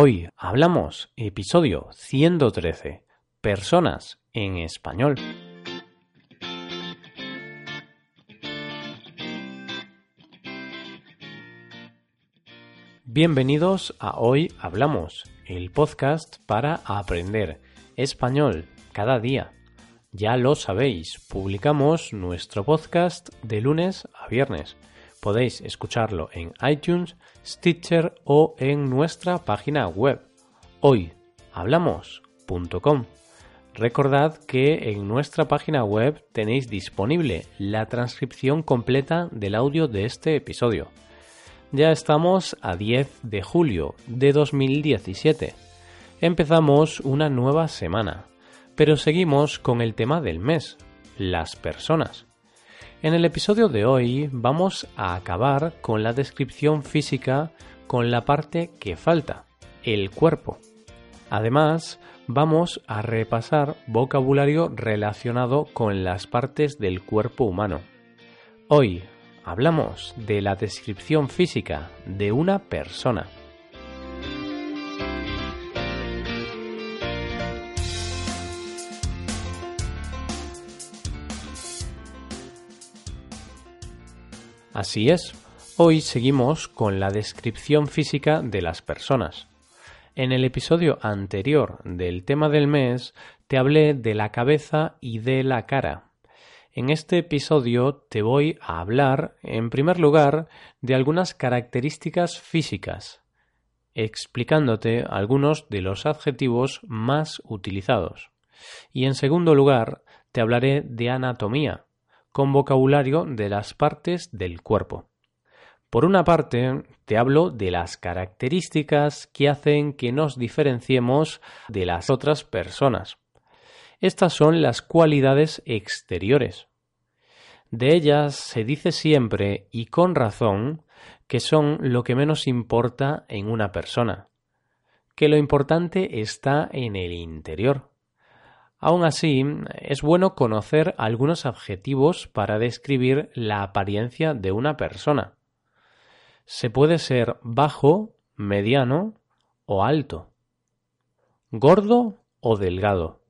Hoy hablamos episodio 113, personas en español. Bienvenidos a Hoy Hablamos, el podcast para aprender español cada día. Ya lo sabéis, publicamos nuestro podcast de lunes a viernes. Podéis escucharlo en iTunes, Stitcher o en nuestra página web hoyhablamos.com. Recordad que en nuestra página web tenéis disponible la transcripción completa del audio de este episodio. Ya estamos a 10 de julio de 2017. Empezamos una nueva semana, pero seguimos con el tema del mes, las personas. En el episodio de hoy vamos a acabar con la descripción física con la parte que falta, el cuerpo. Además, vamos a repasar vocabulario relacionado con las partes del cuerpo humano. Hoy hablamos de la descripción física de una persona. Así es, hoy seguimos con la descripción física de las personas. En el episodio anterior del tema del mes te hablé de la cabeza y de la cara. En este episodio te voy a hablar, en primer lugar, de algunas características físicas, explicándote algunos de los adjetivos más utilizados. Y en segundo lugar, te hablaré de anatomía, con vocabulario de las partes del cuerpo. Por una parte, te hablo de las características que hacen que nos diferenciemos de las otras personas. Estas son las cualidades exteriores. De ellas se dice siempre, y con razón, que son lo que menos importa en una persona, que lo importante está en el interior. Aún así, es bueno conocer algunos adjetivos para describir la apariencia de una persona. Se puede ser bajo, mediano o alto, gordo o delgado,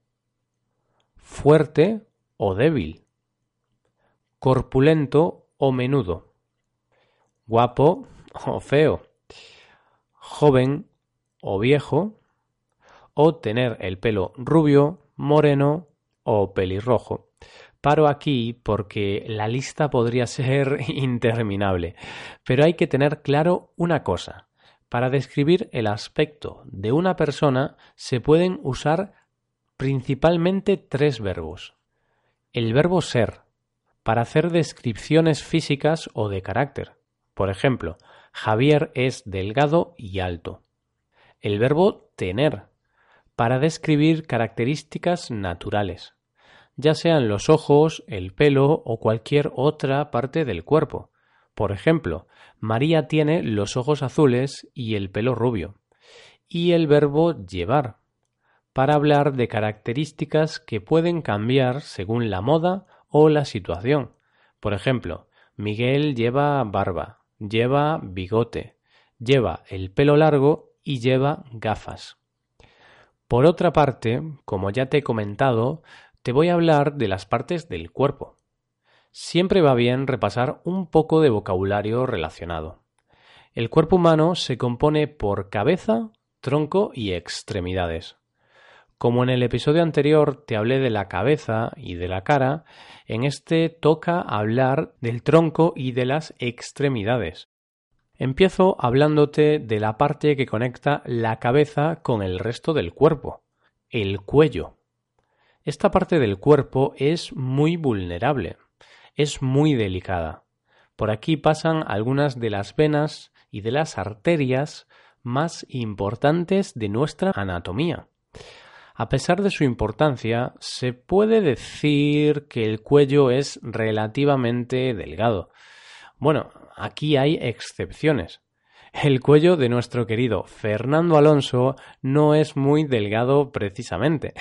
fuerte o débil, corpulento o menudo, guapo o feo, joven o viejo, o tener el pelo rubio, moreno o pelirrojo. Paro aquí porque la lista podría ser interminable, pero hay que tener claro una cosa. Para describir el aspecto de una persona se pueden usar principalmente tres verbos. El verbo ser, para hacer descripciones físicas o de carácter. Por ejemplo, Javier es delgado y alto. El verbo tener, para describir características naturales, ya sean los ojos, el pelo o cualquier otra parte del cuerpo. Por ejemplo, María tiene los ojos azules y el pelo rubio. Y el verbo llevar, para hablar de características que pueden cambiar según la moda o la situación. Por ejemplo, Miguel lleva barba, lleva bigote, lleva el pelo largo y lleva gafas. Por otra parte, como ya te he comentado, te voy a hablar de las partes del cuerpo. Siempre va bien repasar un poco de vocabulario relacionado. El cuerpo humano se compone por cabeza, tronco y extremidades. Como en el episodio anterior te hablé de la cabeza y de la cara, en este toca hablar del tronco y de las extremidades. Empiezo hablándote de la parte que conecta la cabeza con el resto del cuerpo, el cuello. Esta parte del cuerpo es muy vulnerable, es muy delicada. Por aquí pasan algunas de las venas y de las arterias más importantes de nuestra anatomía. A pesar de su importancia, se puede decir que el cuello es relativamente delgado. Bueno, aquí hay excepciones. El cuello de nuestro querido Fernando Alonso no es muy delgado precisamente.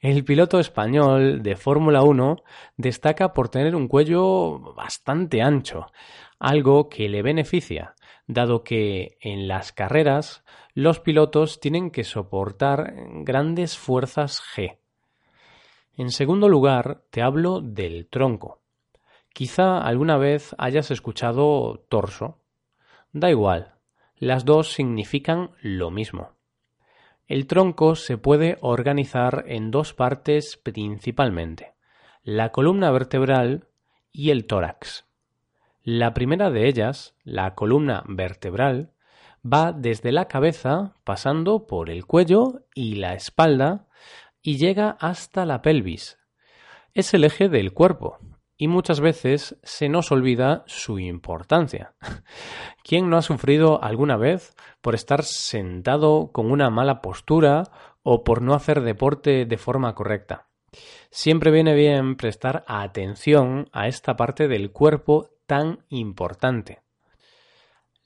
El piloto español de Fórmula 1 destaca por tener un cuello bastante ancho, algo que le beneficia, dado que en las carreras los pilotos tienen que soportar grandes fuerzas G. En segundo lugar, te hablo del tronco. Quizá alguna vez hayas escuchado torso. Da igual, las dos significan lo mismo. El tronco se puede organizar en dos partes principalmente, la columna vertebral y el tórax. La primera de ellas, la columna vertebral, va desde la cabeza pasando por el cuello y la espalda y llega hasta la pelvis. Es el eje del cuerpo y muchas veces se nos olvida su importancia. ¿Quién no ha sufrido alguna vez por estar sentado con una mala postura o por no hacer deporte de forma correcta? Siempre viene bien prestar atención a esta parte del cuerpo tan importante.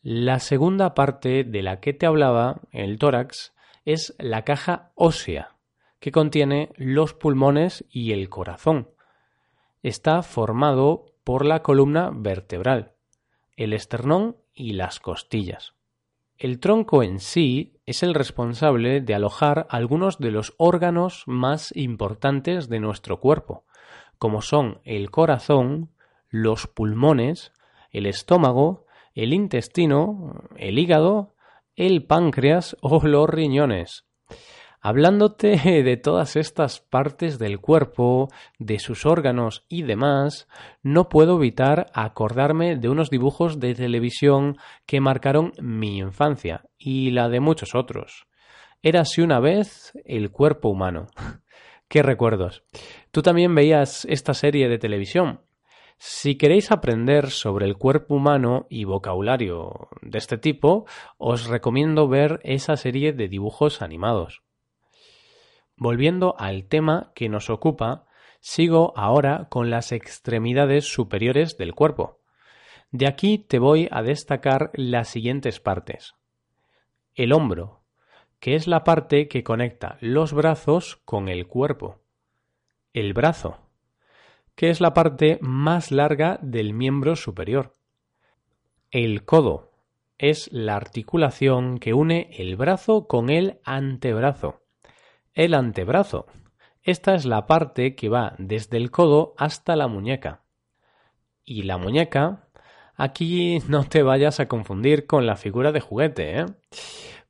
La segunda parte de la que te hablaba, el tórax, es la caja ósea que contiene los pulmones y el corazón. Está formado por la columna vertebral, el esternón y las costillas. El tronco en sí es el responsable de alojar algunos de los órganos más importantes de nuestro cuerpo, como son el corazón, los pulmones, el estómago, el intestino, el hígado, el páncreas o los riñones. Hablándote de todas estas partes del cuerpo, de sus órganos y demás, no puedo evitar acordarme de unos dibujos de televisión que marcaron mi infancia y la de muchos otros. Érase una vez el cuerpo humano. ¡Qué recuerdos! ¿Tú también veías esta serie de televisión? Si queréis aprender sobre el cuerpo humano y vocabulario de este tipo, os recomiendo ver esa serie de dibujos animados. Volviendo al tema que nos ocupa, sigo ahora con las extremidades superiores del cuerpo. De aquí te voy a destacar las siguientes partes. El hombro, que es la parte que conecta los brazos con el cuerpo. El brazo, que es la parte más larga del miembro superior. El codo, es la articulación que une el brazo con el antebrazo. El antebrazo. Esta es la parte que va desde el codo hasta la muñeca. Y la muñeca, aquí no te vayas a confundir con la figura de juguete, ¿eh?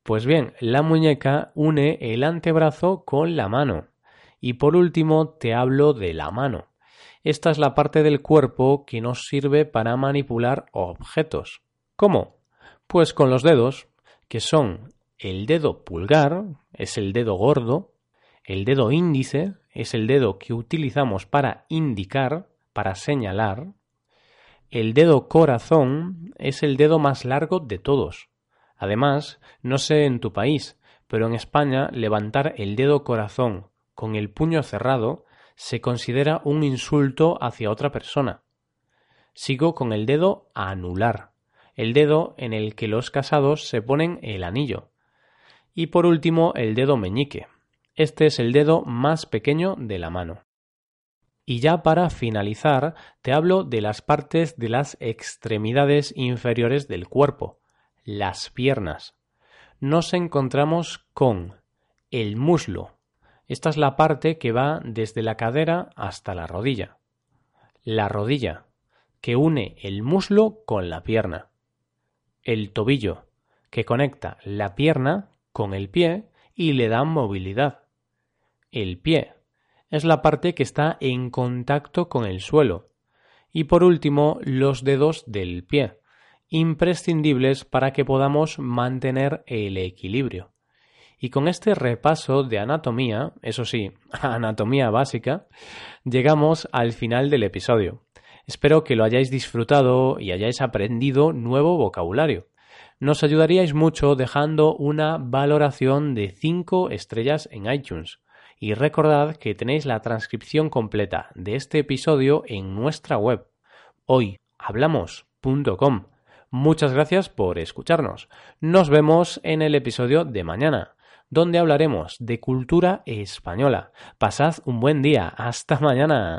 Pues bien, la muñeca une el antebrazo con la mano. Y por último te hablo de la mano. Esta es la parte del cuerpo que nos sirve para manipular objetos. ¿Cómo? Pues con los dedos, que son el dedo pulgar, es el dedo gordo, el dedo índice es el dedo que utilizamos para indicar, para señalar, el dedo corazón es el dedo más largo de todos. Además, no sé en tu país, pero en España levantar el dedo corazón con el puño cerrado se considera un insulto hacia otra persona. Sigo con el dedo anular, el dedo en el que los casados se ponen el anillo, y por último el dedo meñique. Este es el dedo más pequeño de la mano. Y ya para finalizar, te hablo de las partes de las extremidades inferiores del cuerpo, las piernas. Nos encontramos con el muslo. Esta es la parte que va desde la cadera hasta la rodilla. La rodilla, que une el muslo con la pierna. El tobillo, que conecta la pierna con el pie y le da movilidad. El pie es la parte que está en contacto con el suelo. Y por último, los dedos del pie, imprescindibles para que podamos mantener el equilibrio. Y con este repaso de anatomía, eso sí, anatomía básica, llegamos al final del episodio. Espero que lo hayáis disfrutado y hayáis aprendido nuevo vocabulario nos ayudaríais mucho dejando una valoración de 5 estrellas en iTunes. Y recordad que tenéis la transcripción completa de este episodio en nuestra web hoyhablamos.com. Muchas gracias por escucharnos. Nos vemos en el episodio de mañana, donde hablaremos de cultura española. Pasad un buen día. Hasta mañana.